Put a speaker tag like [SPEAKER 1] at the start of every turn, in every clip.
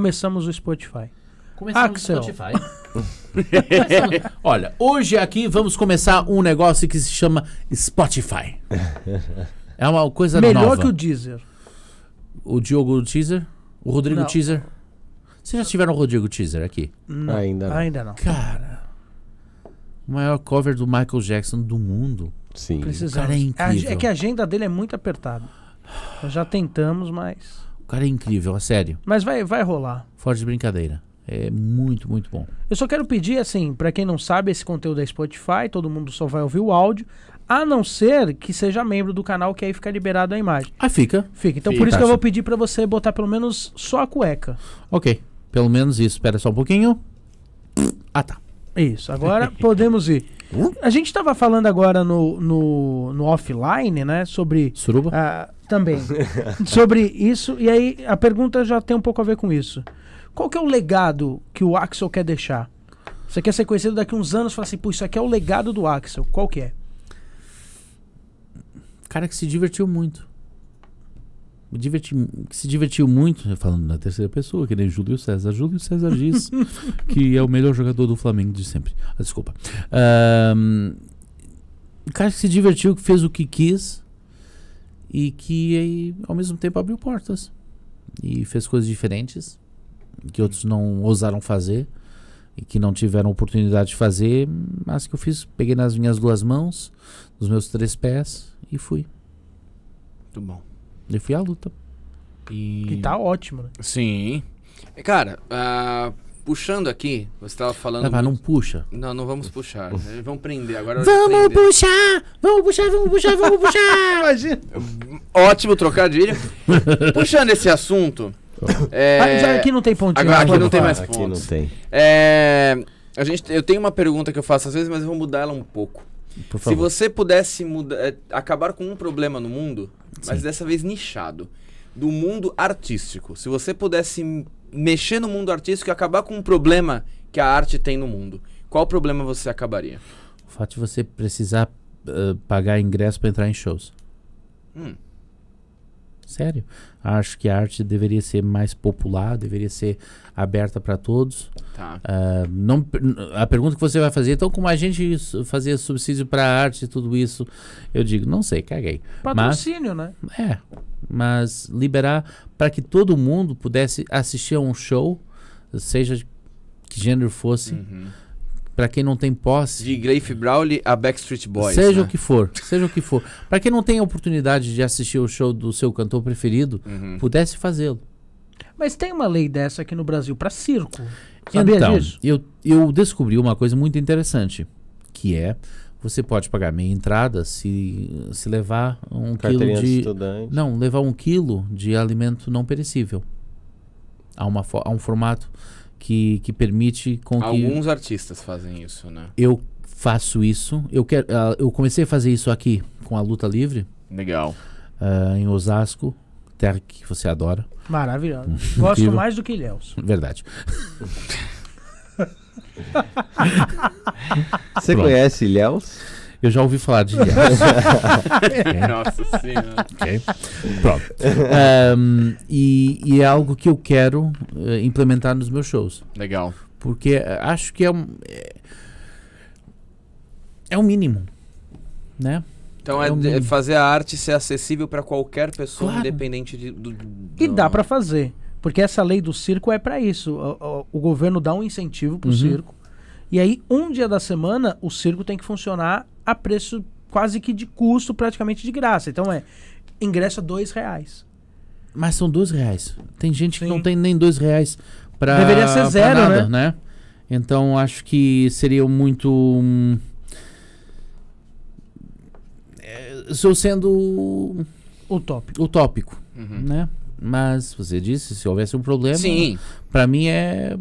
[SPEAKER 1] Começamos o Spotify.
[SPEAKER 2] Começamos
[SPEAKER 1] Axel.
[SPEAKER 2] no Spotify. Olha, hoje aqui vamos começar um negócio que se chama Spotify. É uma coisa
[SPEAKER 1] Melhor
[SPEAKER 2] nova.
[SPEAKER 1] que o Deezer.
[SPEAKER 2] o Diogo Teaser, o Rodrigo
[SPEAKER 1] Não.
[SPEAKER 2] Teaser. Vocês já tiveram o Rodrigo Teaser aqui?
[SPEAKER 1] Não,
[SPEAKER 3] Ainda não.
[SPEAKER 1] Ainda não.
[SPEAKER 2] Cara, o maior cover do Michael Jackson do mundo.
[SPEAKER 3] Sim.
[SPEAKER 1] Precisamos.
[SPEAKER 2] cara é incrível.
[SPEAKER 1] É que a agenda dele é muito apertada. Nós já tentamos, mas.
[SPEAKER 2] O cara é incrível, a sério.
[SPEAKER 1] Mas vai, vai rolar.
[SPEAKER 2] Fora de brincadeira. É muito, muito bom.
[SPEAKER 1] Eu só quero pedir, assim, pra quem não sabe, esse conteúdo é Spotify, todo mundo só vai ouvir o áudio, a não ser que seja membro do canal, que aí fica liberado a imagem.
[SPEAKER 2] Ah, fica.
[SPEAKER 1] Fica. Então
[SPEAKER 2] Fica.
[SPEAKER 1] por isso que eu vou pedir pra você botar pelo menos só a cueca.
[SPEAKER 2] Ok. Pelo menos isso. Espera só um pouquinho. Ah, tá.
[SPEAKER 1] Isso, agora podemos ir. A gente tava falando agora no, no, no offline, né, sobre
[SPEAKER 2] Suruba?
[SPEAKER 1] Ah, também. Sobre isso, e aí a pergunta já tem um pouco a ver com isso. Qual que é o legado que o Axel quer deixar? Você quer ser conhecido daqui uns anos e falar assim, pô, isso aqui é o legado do Axel. Qual que é?
[SPEAKER 2] cara que se divertiu muito. Me diverti, se divertiu muito, falando na terceira pessoa, que nem Júlio César. Júlio César diz que é o melhor jogador do Flamengo de sempre. Ah, desculpa. Um cara que se divertiu, que fez o que quis e que aí, ao mesmo tempo abriu portas. E fez coisas diferentes que outros não ousaram fazer e que não tiveram oportunidade de fazer, mas que eu fiz, peguei nas minhas duas mãos, nos meus três pés e fui.
[SPEAKER 4] Muito bom.
[SPEAKER 2] E fui à luta.
[SPEAKER 4] E...
[SPEAKER 1] Que tá ótimo, né?
[SPEAKER 4] Sim. Cara, ah, puxando aqui, você tava falando.
[SPEAKER 2] Mas não
[SPEAKER 4] muito-
[SPEAKER 2] puxa.
[SPEAKER 4] Não, não vamos puxar. Eles vão prender. Agora
[SPEAKER 2] Vamos
[SPEAKER 4] prender.
[SPEAKER 2] puxar! Vamos puxar, vamos puxar, vamos puxar!
[SPEAKER 1] Imagina.
[SPEAKER 4] Ótimo trocadilho. Puxando esse assunto. É...
[SPEAKER 1] Ah, aqui não tem pontinho.
[SPEAKER 4] Agora aqui não tem mais
[SPEAKER 3] Aqui não
[SPEAKER 4] pontos.
[SPEAKER 3] tem.
[SPEAKER 4] É, A gente, eu tenho uma pergunta que eu faço às vezes, mas eu vou mudar ela um pouco.
[SPEAKER 2] Por
[SPEAKER 4] Se você pudesse mudar, é, acabar com um problema no mundo, mas
[SPEAKER 2] Sim.
[SPEAKER 4] dessa vez nichado, do mundo artístico. Se você pudesse mexer no mundo artístico e acabar com um problema que a arte tem no mundo, qual problema você acabaria?
[SPEAKER 2] O fato de você precisar eh, pagar ingresso para entrar em shows.
[SPEAKER 4] Hum.
[SPEAKER 2] Sério. Acho que a arte deveria ser mais popular, deveria ser aberta para todos.
[SPEAKER 4] Tá.
[SPEAKER 2] Ah, não, a pergunta que você vai fazer, então, como a gente fazia subsídio para arte e tudo isso, eu digo, não sei, caguei.
[SPEAKER 1] Patrocínio, né?
[SPEAKER 2] É, mas liberar para que todo mundo pudesse assistir a um show, seja de que gênero fosse,
[SPEAKER 4] Uhum.
[SPEAKER 2] Para quem não tem posse,
[SPEAKER 4] De Grafe Brawley a Backstreet Boys.
[SPEAKER 2] seja
[SPEAKER 4] né?
[SPEAKER 2] o que for, seja o que for, para quem não tem a oportunidade de assistir o show do seu cantor preferido,
[SPEAKER 4] Uhum.
[SPEAKER 2] pudesse fazê-lo.
[SPEAKER 1] Mas tem uma lei dessa aqui no Brasil pra circo. Sabia
[SPEAKER 2] então,
[SPEAKER 1] disso?
[SPEAKER 2] eu, eu descobri uma coisa muito interessante, que é você pode pagar meia entrada se, se levar um quilo
[SPEAKER 3] de estudante.
[SPEAKER 2] Não, levar um quilo de alimento não perecível. Há, uma, há um formato que, que permite com que
[SPEAKER 4] Alguns artistas fazem isso, né?
[SPEAKER 2] eu faço isso. Eu, quero, ah, eu comecei a fazer isso aqui com a luta livre,
[SPEAKER 4] Legal.
[SPEAKER 2] ah, em Osasco, terra que você adora.
[SPEAKER 1] Maravilhoso. Gosto
[SPEAKER 2] incrível.
[SPEAKER 1] mais do que Ilhéus.
[SPEAKER 2] Verdade.
[SPEAKER 3] Você
[SPEAKER 2] Pronto.
[SPEAKER 3] conhece Ilhéus?
[SPEAKER 2] Eu já ouvi falar de Ilhéus.
[SPEAKER 4] Nossa senhora.
[SPEAKER 2] ok? Pronto. Ahm, e, e é algo que eu quero eh, implementar nos meus shows.
[SPEAKER 4] Legal.
[SPEAKER 2] Porque eh, acho que é um. É, é o mínimo. Né?
[SPEAKER 4] Então
[SPEAKER 2] É
[SPEAKER 4] é,
[SPEAKER 2] o
[SPEAKER 4] fazer a arte ser acessível para qualquer pessoa,
[SPEAKER 2] Claro.
[SPEAKER 4] independente de, do,
[SPEAKER 1] E
[SPEAKER 4] do-
[SPEAKER 1] dá pra fazer. Porque essa lei do circo é pra isso. O, o- o governo dá um incentivo pro
[SPEAKER 2] Uhum.
[SPEAKER 1] circo. E aí, um dia da semana, o circo tem que funcionar a preço quase que de custo, praticamente de graça. Então é ingresso a dois reais.
[SPEAKER 2] Mas são dois reais. Tem gente que
[SPEAKER 1] Sim.
[SPEAKER 2] não tem nem dois reais pra,
[SPEAKER 1] Deveria ser zero,
[SPEAKER 2] nada, né? Então acho que seria muito. hum, é, Estou sendo
[SPEAKER 1] Utópico.
[SPEAKER 2] utópico,
[SPEAKER 4] Uhum.
[SPEAKER 2] né? Mas você disse, se houvesse um problema,
[SPEAKER 4] Sim.
[SPEAKER 2] pra mim é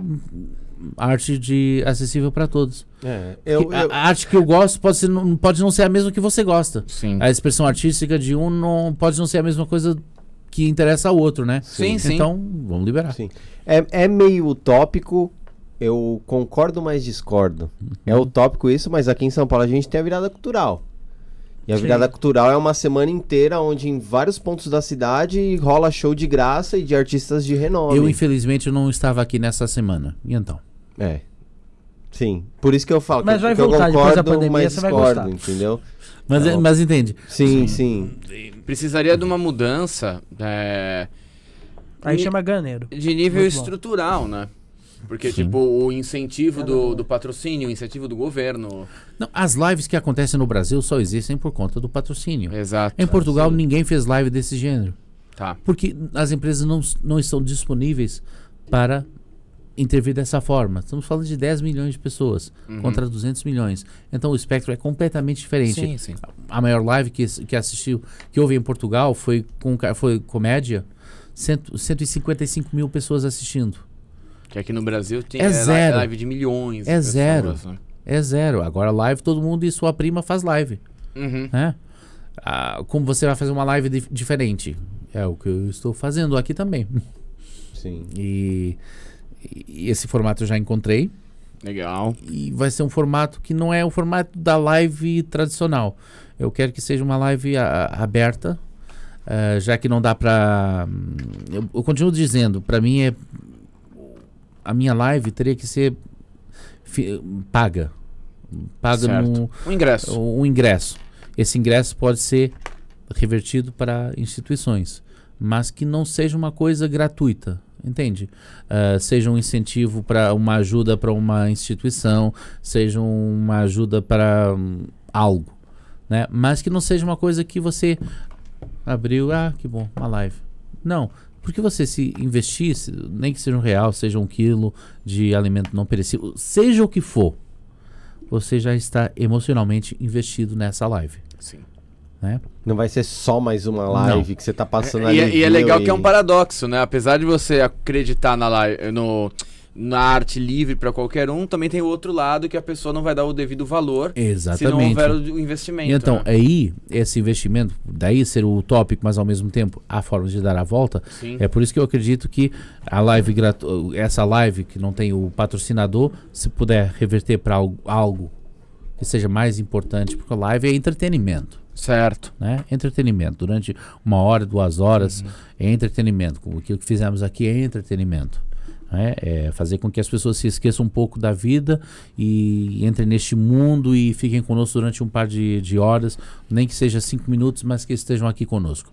[SPEAKER 2] arte de acessível pra todos.
[SPEAKER 3] É, eu,
[SPEAKER 2] a,
[SPEAKER 3] eu-
[SPEAKER 2] a arte que eu gosto pode, ser, não, pode não ser a mesma que você gosta.
[SPEAKER 4] Sim.
[SPEAKER 2] A expressão artística de um não pode não ser a mesma coisa que interessa ao outro, né?
[SPEAKER 4] Sim, sim.
[SPEAKER 2] Então, vamos liberar.
[SPEAKER 3] Sim. é, é meio utópico. Eu concordo, mas discordo. É
[SPEAKER 2] Uhum.
[SPEAKER 3] utópico isso, mas aqui em São Paulo a gente tem a virada cultural. E a
[SPEAKER 1] Sim.
[SPEAKER 3] virada cultural é uma semana inteira onde em vários pontos da cidade rola show de graça e de artistas de renome.
[SPEAKER 2] Eu, infelizmente, não estava aqui nessa semana. E então?
[SPEAKER 3] É. Sim. Por isso que eu falo
[SPEAKER 1] Mas
[SPEAKER 3] que,
[SPEAKER 1] vai
[SPEAKER 3] que eu
[SPEAKER 1] voltar depois da
[SPEAKER 3] concordo,
[SPEAKER 1] pandemia,
[SPEAKER 3] mas
[SPEAKER 1] você vai
[SPEAKER 3] discordo,
[SPEAKER 1] gostar.
[SPEAKER 3] entendeu?
[SPEAKER 2] Mas,
[SPEAKER 3] bom.
[SPEAKER 2] mas entende?
[SPEAKER 3] Sim, sim.
[SPEAKER 4] Precisaria de uma mudança é,
[SPEAKER 1] Aí
[SPEAKER 4] Ni-
[SPEAKER 1] chama ganeiro.
[SPEAKER 4] de nível
[SPEAKER 1] Muito bom.
[SPEAKER 4] estrutural, né? Porque,
[SPEAKER 2] Sim.
[SPEAKER 4] tipo, o incentivo do, do patrocínio, o incentivo do governo.
[SPEAKER 2] Não, as lives que acontecem no Brasil só existem por conta do patrocínio.
[SPEAKER 4] Exato.
[SPEAKER 2] Em Portugal,
[SPEAKER 4] Sim.
[SPEAKER 2] ninguém fez live desse gênero.
[SPEAKER 4] Tá.
[SPEAKER 2] Porque as empresas não, não estão disponíveis para intervir dessa forma. Estamos falando de 10 milhões de pessoas
[SPEAKER 4] Uhum.
[SPEAKER 2] contra 200 milhões. Então o espectro é completamente diferente.
[SPEAKER 4] Sim, sim.
[SPEAKER 2] A maior live que, que assistiu, que houve em Portugal foi, com, foi comédia. Cento, 155 mil pessoas assistindo.
[SPEAKER 4] Que aqui no Brasil tem
[SPEAKER 2] É zero.
[SPEAKER 4] live de milhões. de
[SPEAKER 2] É
[SPEAKER 4] pessoas,
[SPEAKER 2] zero.
[SPEAKER 4] né?
[SPEAKER 2] É zero. Agora live, todo mundo e sua prima faz live.
[SPEAKER 4] Uhum.
[SPEAKER 2] né? Ah, como você vai fazer uma live dif- diferente? É o que eu estou fazendo aqui também.
[SPEAKER 3] Sim.
[SPEAKER 2] E, e esse formato eu já encontrei.
[SPEAKER 4] Legal.
[SPEAKER 2] E vai ser um formato que não é o formato da live tradicional. Eu quero que seja uma live a- aberta, ah, já que não dá pra. hum, Eu, eu continuo dizendo, pra mim é. A minha live teria que ser fi- paga. Paga
[SPEAKER 4] Certo. O ingresso.
[SPEAKER 2] o ingresso. Esse ingresso pode ser revertido para instituições, mas que não seja uma coisa gratuita, entende? Ah, seja um incentivo para uma ajuda para uma instituição, seja uma ajuda para hum, algo, né? Mas que não seja uma coisa que você abriu, ah, que bom, uma live. Não, porque você se investisse, nem que seja um real, seja um quilo de alimento não perecível, seja o que for, você já está emocionalmente investido nessa live,
[SPEAKER 4] Sim.
[SPEAKER 2] Né?
[SPEAKER 3] Não vai ser só mais uma live que você tá passando
[SPEAKER 4] E,
[SPEAKER 3] ali.
[SPEAKER 4] é- e é legal
[SPEAKER 3] e-
[SPEAKER 4] que é um paradoxo, né? Apesar de você acreditar na, live, no, na arte livre pra qualquer um, também tem o outro lado que a pessoa não vai dar o devido valor se não
[SPEAKER 2] Exatamente.
[SPEAKER 4] houver o, o investimento.
[SPEAKER 2] E então,
[SPEAKER 4] né?
[SPEAKER 2] aí, esse investimento, daí ser o tópico, mas ao mesmo tempo a forma de dar a volta,
[SPEAKER 4] Sim.
[SPEAKER 2] é por isso que eu acredito que a live gratu essa live que não tem o patrocinador, se puder reverter para algo, algo que seja mais importante, porque a live é entretenimento.
[SPEAKER 4] Certo.
[SPEAKER 2] né? Entretenimento. Durante uma hora, duas horas,
[SPEAKER 4] Uhum.
[SPEAKER 2] é entretenimento. Aquilo que fizemos aqui é entretenimento. né? É fazer com que as pessoas se esqueçam um pouco da vida e entrem neste mundo e fiquem conosco durante um par de, de horas, nem que seja cinco minutos, mas que estejam aqui conosco.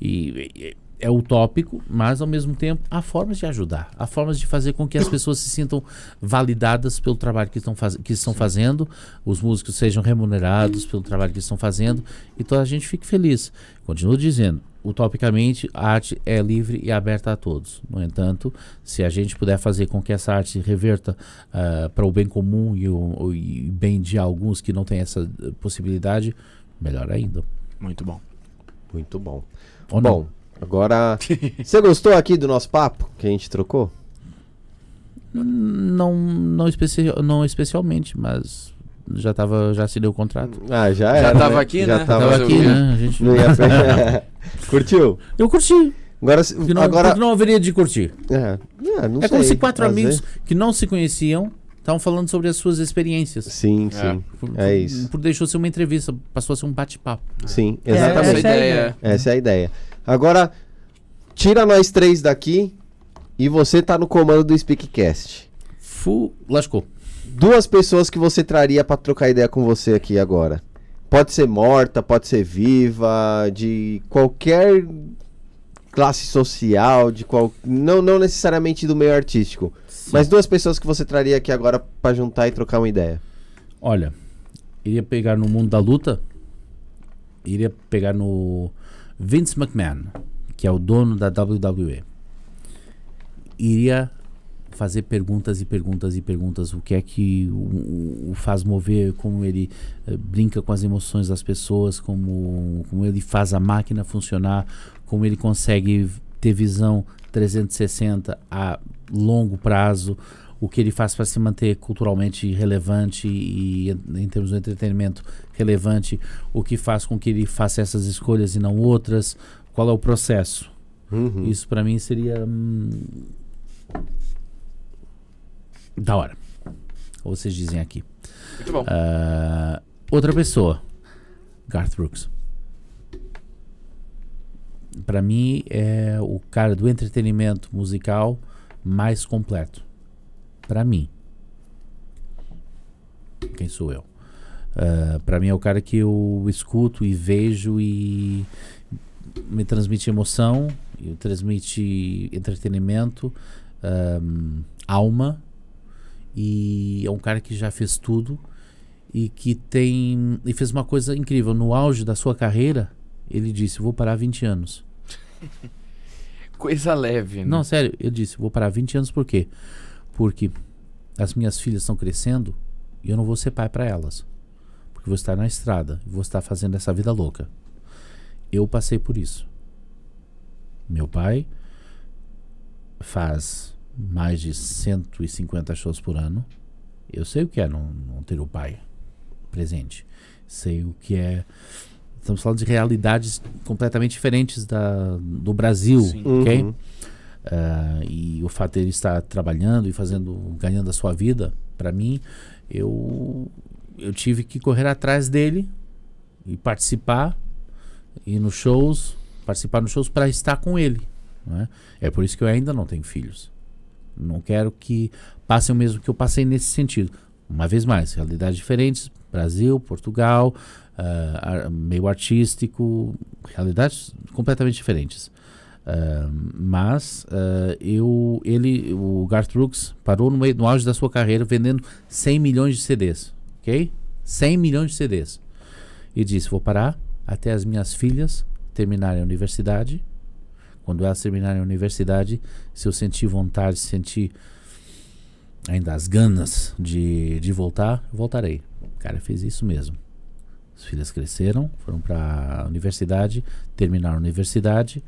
[SPEAKER 2] E, e- é utópico, mas ao mesmo tempo há formas de ajudar, há formas de fazer com que as pessoas se sintam validadas pelo trabalho que estão, faz, que estão fazendo, os músicos sejam remunerados pelo trabalho que estão fazendo e toda a gente fique feliz. Continuo dizendo, utopicamente, a arte é livre e aberta a todos. No entanto, se a gente puder fazer com que essa arte reverta ah, para o bem comum e o o- e bem de alguns que não têm essa eh, possibilidade, melhor ainda.
[SPEAKER 4] Muito bom.
[SPEAKER 3] Muito bom.
[SPEAKER 2] Ou não?
[SPEAKER 3] Agora. Você gostou aqui do nosso papo que a gente trocou?
[SPEAKER 2] Não, não, especi não especialmente, mas já tava, já assinei o contrato.
[SPEAKER 3] Ah, já
[SPEAKER 4] Já
[SPEAKER 3] era.
[SPEAKER 4] tava
[SPEAKER 3] né?
[SPEAKER 4] aqui,
[SPEAKER 3] já
[SPEAKER 4] né?
[SPEAKER 3] Tava
[SPEAKER 2] Tava aqui,
[SPEAKER 4] quê?
[SPEAKER 2] né? A gente...
[SPEAKER 3] Não ia Curtiu?
[SPEAKER 2] Eu curti.
[SPEAKER 3] Agora. se-
[SPEAKER 2] Porque não,
[SPEAKER 3] agora
[SPEAKER 2] porque não haveria de curtir.
[SPEAKER 3] é, é, não
[SPEAKER 2] é como se quatro amigos que não se conheciam estavam falando sobre as suas experiências.
[SPEAKER 3] Sim,
[SPEAKER 4] É.
[SPEAKER 3] sim.
[SPEAKER 2] Por-
[SPEAKER 3] É isso.
[SPEAKER 2] Por deixou ser uma entrevista, passou a ser um bate-papo.
[SPEAKER 3] Sim,
[SPEAKER 1] É,
[SPEAKER 3] exatamente.
[SPEAKER 4] Essa
[SPEAKER 1] essa é a
[SPEAKER 4] ideia.
[SPEAKER 1] ideia.
[SPEAKER 3] Essa é a ideia. Agora, tira nós três daqui e você tá no comando do Speakcast.
[SPEAKER 2] Fu, lascou.
[SPEAKER 3] Duas pessoas que você traria pra trocar ideia com você aqui agora. Pode ser morta, pode ser viva, de qualquer classe social, de qual não não necessariamente do meio artístico, mas duas pessoas que você traria aqui agora pra juntar e trocar uma ideia.
[SPEAKER 2] Olha, iria pegar no mundo da luta, iria pegar no Vince McMahon, que é o dono da WWE. Iria fazer perguntas e perguntas e perguntas. O que é que o, o- faz mover, como ele eh, brinca com as emoções das pessoas, como, como ele faz a máquina funcionar, como ele consegue ter visão 360 a longo prazo, o que ele faz para se manter culturalmente relevante e em, termos de entretenimento relevante, o que faz com que ele faça essas escolhas e não outras, qual é o processo.
[SPEAKER 3] Uhum.
[SPEAKER 2] Isso para mim seria hum, da hora. Ou vocês dizem aqui.
[SPEAKER 4] Muito bom.
[SPEAKER 2] Ah, outra pessoa. Garth Brooks. Pra mim é o cara do entretenimento musical mais completo. Pra mim. Quem sou eu? Uh, para mim é o cara que eu escuto e vejo e me transmite emoção, e transmite entretenimento, um, alma e é um cara que já fez tudo e que tem e fez uma coisa incrível no auge da sua carreira ele disse vou parar 20 anos
[SPEAKER 4] coisa leve né?
[SPEAKER 2] não sério eu disse vou parar 20 anos por quê porque as minhas filhas estão crescendo e eu não vou ser pai para elas porque vou estar na estrada vou estar fazendo essa vida louca eu passei por isso meu pai faz mais de 150 shows por ano. Eu sei o que é não, não ter o pai presente. Sei o que é. Estamos falando de realidades completamente diferentes da, do Brasil, Sim. ok? Uhum. Uh, e o fato de estar trabalhando e fazendo, ganhando a sua vida, para mim, eu, eu tive que correr atrás dele e participar, ir nos shows, participar nos shows para estar com ele. É? é por isso que eu ainda não tenho filhos. Não quero que passem o mesmo que eu passei nesse sentido. Uma vez mais, realidades diferentes, Brasil, Portugal, uh, meio artístico, realidades completamente diferentes. Uh, mas uh, eu, ele, o Garth Brooks parou no, meio, no auge da sua carreira vendendo 100 milhões de CDs, ok? 100 milhões de CDs. E disse: Vou parar até as minhas filhas terminarem a universidade quando elas terminarem a universidade, se eu sentir vontade, sentir ainda as ganas de, de voltar, voltarei. O cara fez isso mesmo. As filhas cresceram, foram para a universidade, terminaram a universidade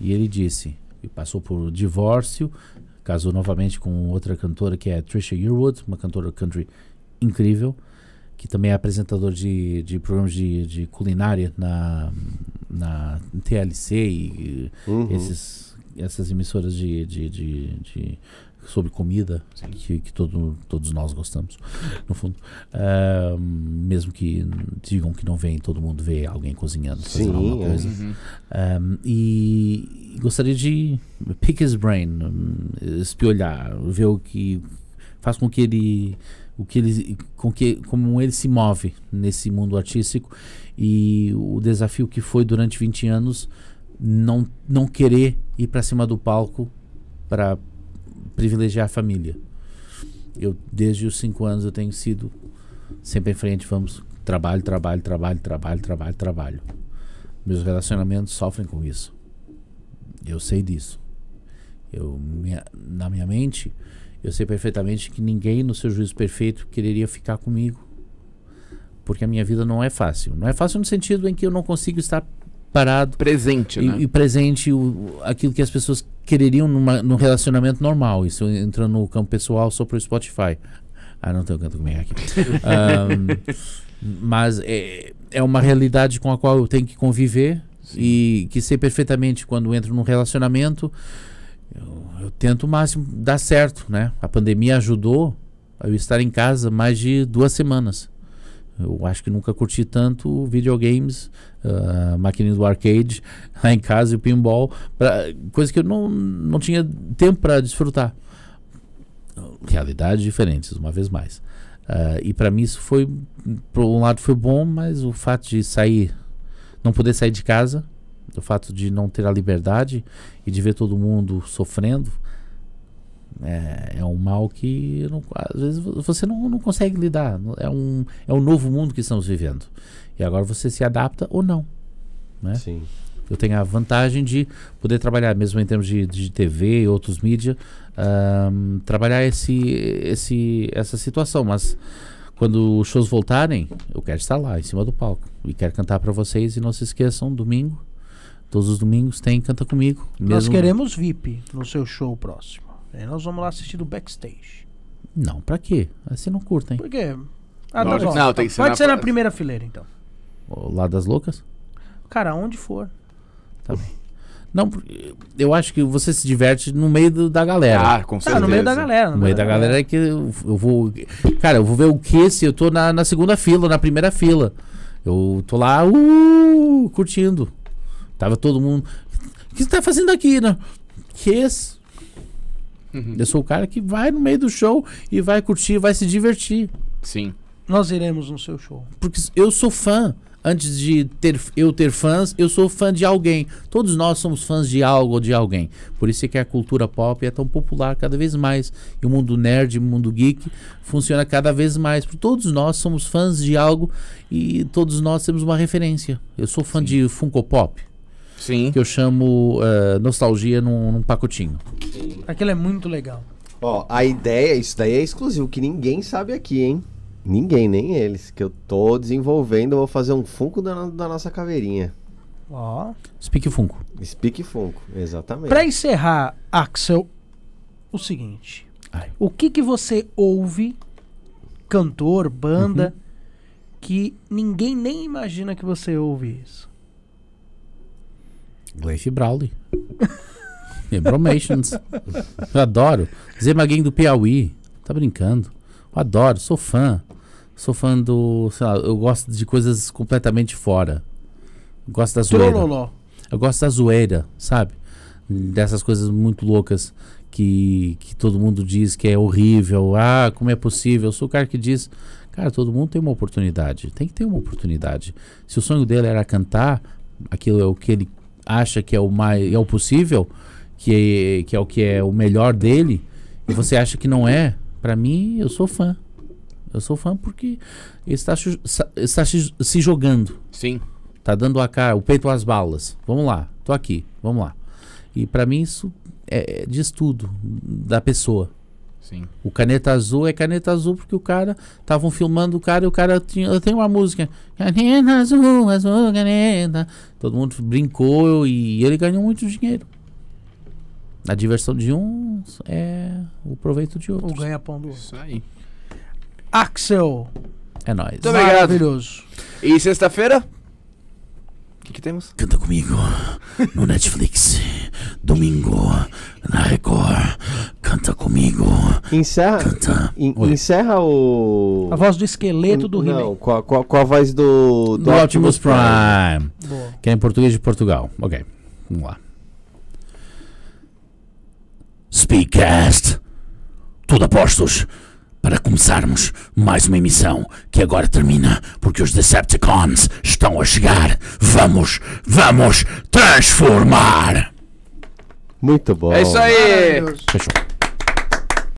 [SPEAKER 2] e ele disse, e passou por divórcio, casou novamente com outra cantora que é Trisha Yearwood, uma cantora country incrível que também é apresentador de, de programas de, de culinária na, na TLC e uhum. esses, essas emissoras de, de, de, de sobre comida que, que todo, todos nós gostamos no fundo uh, mesmo que digam que não vem todo mundo vê alguém cozinhando fazendo Sim, alguma é. coisa uhum. um, e gostaria de pick his brain espiolhar ver o que faz com que ele o que ele, com que, como ele se move nesse mundo artístico e o desafio que foi durante 20 anos não, não querer ir para cima do palco para privilegiar a família. Eu desde os 5 anos eu tenho sido sempre em frente, vamos trabalho, trabalho, trabalho, trabalho, trabalho, trabalho. Meus relacionamentos sofrem com isso. Eu sei disso. Eu minha, na minha mente eu sei perfeitamente que ninguém no seu juízo perfeito quereria ficar comigo. Porque a minha vida não é fácil. Não é fácil no sentido em que eu não consigo estar parado.
[SPEAKER 4] Presente,
[SPEAKER 2] e,
[SPEAKER 4] né?
[SPEAKER 2] E presente o, aquilo que as pessoas quereriam numa, num relacionamento normal. Isso entrando no campo pessoal só pro Spotify. Ah, não tenho canto comigo aqui. um, mas é, é uma realidade com a qual eu tenho que conviver Sim. e que sei perfeitamente quando entro num relacionamento eu, eu tento o máximo dar certo, né? A pandemia ajudou a eu estar em casa mais de duas semanas. Eu acho que nunca curti tanto videogames, uh, ah, máquina do arcade lá em casa e o pinball, pra, coisa que eu não, não tinha tempo para desfrutar. Realidades diferentes, uma vez mais. Uh, e para mim isso foi, por um lado foi bom, mas o fato de sair, não poder sair de casa, o fato de não ter a liberdade e de ver todo mundo sofrendo é, é um mal que não, às vezes você não, não consegue lidar. É um, é um novo mundo que estamos vivendo. E agora você se adapta ou não. Né?
[SPEAKER 3] Sim.
[SPEAKER 2] Eu tenho a vantagem de poder trabalhar, mesmo em termos de, de TV e outros mídias, um, trabalhar esse, esse, essa situação. Mas quando os shows voltarem, eu quero estar lá, em cima do palco. E quero cantar para vocês. E não se esqueçam, domingo, Todos os domingos tem Canta Comigo.
[SPEAKER 1] Nós queremos VIP no seu show próximo. Aí nós vamos lá assistir do backstage.
[SPEAKER 2] Não, pra quê? Assim não curtem.
[SPEAKER 1] Por quê? Ah,
[SPEAKER 4] tá bom. Não, tem que ser
[SPEAKER 1] Pode na ser na primeira fileira, então.
[SPEAKER 2] O lado das loucas?
[SPEAKER 1] Cara, onde for.
[SPEAKER 2] Tá bem. Não, eu acho que você se diverte no meio do, da galera.
[SPEAKER 4] Ah, com certeza.
[SPEAKER 1] Ah, no meio da galera.
[SPEAKER 2] No, meio da, galera é que eu, eu, vou. Cara, eu vou ver o que se eu tô na, na segunda fila, na primeira fila. Eu tô lá, uh, curtindo. Tava todo mundo. O que você tá fazendo aqui, né? Que esse?
[SPEAKER 4] Uhum.
[SPEAKER 2] Eu sou o cara que vai no meio do show e vai curtir, vai se divertir.
[SPEAKER 4] Sim.
[SPEAKER 1] Nós iremos no seu show.
[SPEAKER 2] Porque eu sou fã. Antes de ter, eu ter fãs, eu sou fã de alguém. Todos nós somos fãs de algo ou de alguém. Por isso é que a cultura pop é tão popular cada vez mais. E o mundo nerd, o mundo geek funciona cada vez mais. Porque todos nós somos fãs de algo e todos nós temos uma referência. Eu sou fã de Funko Pop,
[SPEAKER 4] Sim.
[SPEAKER 2] que eu chamo eh, nostalgia num, num pacotinho.
[SPEAKER 1] Aquilo é muito legal.
[SPEAKER 3] Ó, a ideia, isso daí é exclusivo, que ninguém sabe aqui, hein? Ninguém, nem eles. Que eu tô desenvolvendo, eu vou fazer um Funko da, da nossa caveirinha.
[SPEAKER 1] Ó.
[SPEAKER 2] Speak Funko.
[SPEAKER 3] Speak Funko, exatamente.
[SPEAKER 1] Pra encerrar, Axel, o seguinte.
[SPEAKER 2] Ai.
[SPEAKER 1] O que que você ouve, cantor, banda,
[SPEAKER 2] Uhum.
[SPEAKER 1] que ninguém nem imagina que você ouve isso?
[SPEAKER 2] Leif Brawley. Embromations. Eu adoro. Zé Maguinho do Piauí. Tá brincando. Eu adoro, sou fã. Sou fã do. Sei lá, eu gosto de coisas completamente fora. Gosto da zoeira.
[SPEAKER 1] Trololó.
[SPEAKER 2] Eu gosto da zoeira, sabe? Dessas coisas muito loucas que, que todo mundo diz que é horrível. Ah, como é possível? Eu sou o cara que diz. Cara, todo mundo tem uma oportunidade. Tem que ter uma oportunidade. Se o sonho dele era cantar, aquilo é o que ele acha que é o mais é o possível, que é, que é o que é o melhor dele, e você acha que não é, pra mim, eu sou fã. Eu sou fã porque ele está, está se jogando.
[SPEAKER 4] Sim.
[SPEAKER 2] Tá dando a cara, o peito às balas. Vamos lá, tô aqui, vamos lá. E pra mim isso é, é- diz tudo da pessoa.
[SPEAKER 4] Sim.
[SPEAKER 2] O caneta azul é caneta azul porque o cara estavam filmando o cara e o cara tinha tem uma música caneta azul, azul caneta. Todo mundo brincou e ele ganhou muito dinheiro. A diversão de um é o proveito de
[SPEAKER 1] O
[SPEAKER 2] outro.
[SPEAKER 1] ganha-pão do outro.
[SPEAKER 4] Isso aí.
[SPEAKER 1] Axel.
[SPEAKER 2] É nóis.
[SPEAKER 4] Muito obrigado.
[SPEAKER 1] Maravilhoso.
[SPEAKER 4] E sexta-feira? O que, que temos?
[SPEAKER 2] Canta comigo no Netflix. Domingo na Record. Comigo.
[SPEAKER 3] Encerra,
[SPEAKER 2] Canta.
[SPEAKER 3] en-
[SPEAKER 2] Oi.
[SPEAKER 3] encerra o.
[SPEAKER 1] A voz do esqueleto do
[SPEAKER 3] Não,
[SPEAKER 1] He-Man.
[SPEAKER 3] com a, com a- com a voz do,
[SPEAKER 2] Do Optimus Prime.
[SPEAKER 1] Boa.
[SPEAKER 2] Que é em português de Portugal. Ok, vamos lá. Speakcast. Tudo a postos para começarmos mais uma emissão que agora termina porque os Decepticons estão a chegar. Vamos, vamos transformar.
[SPEAKER 3] Muito bom.
[SPEAKER 4] É isso aí!
[SPEAKER 2] Fechou.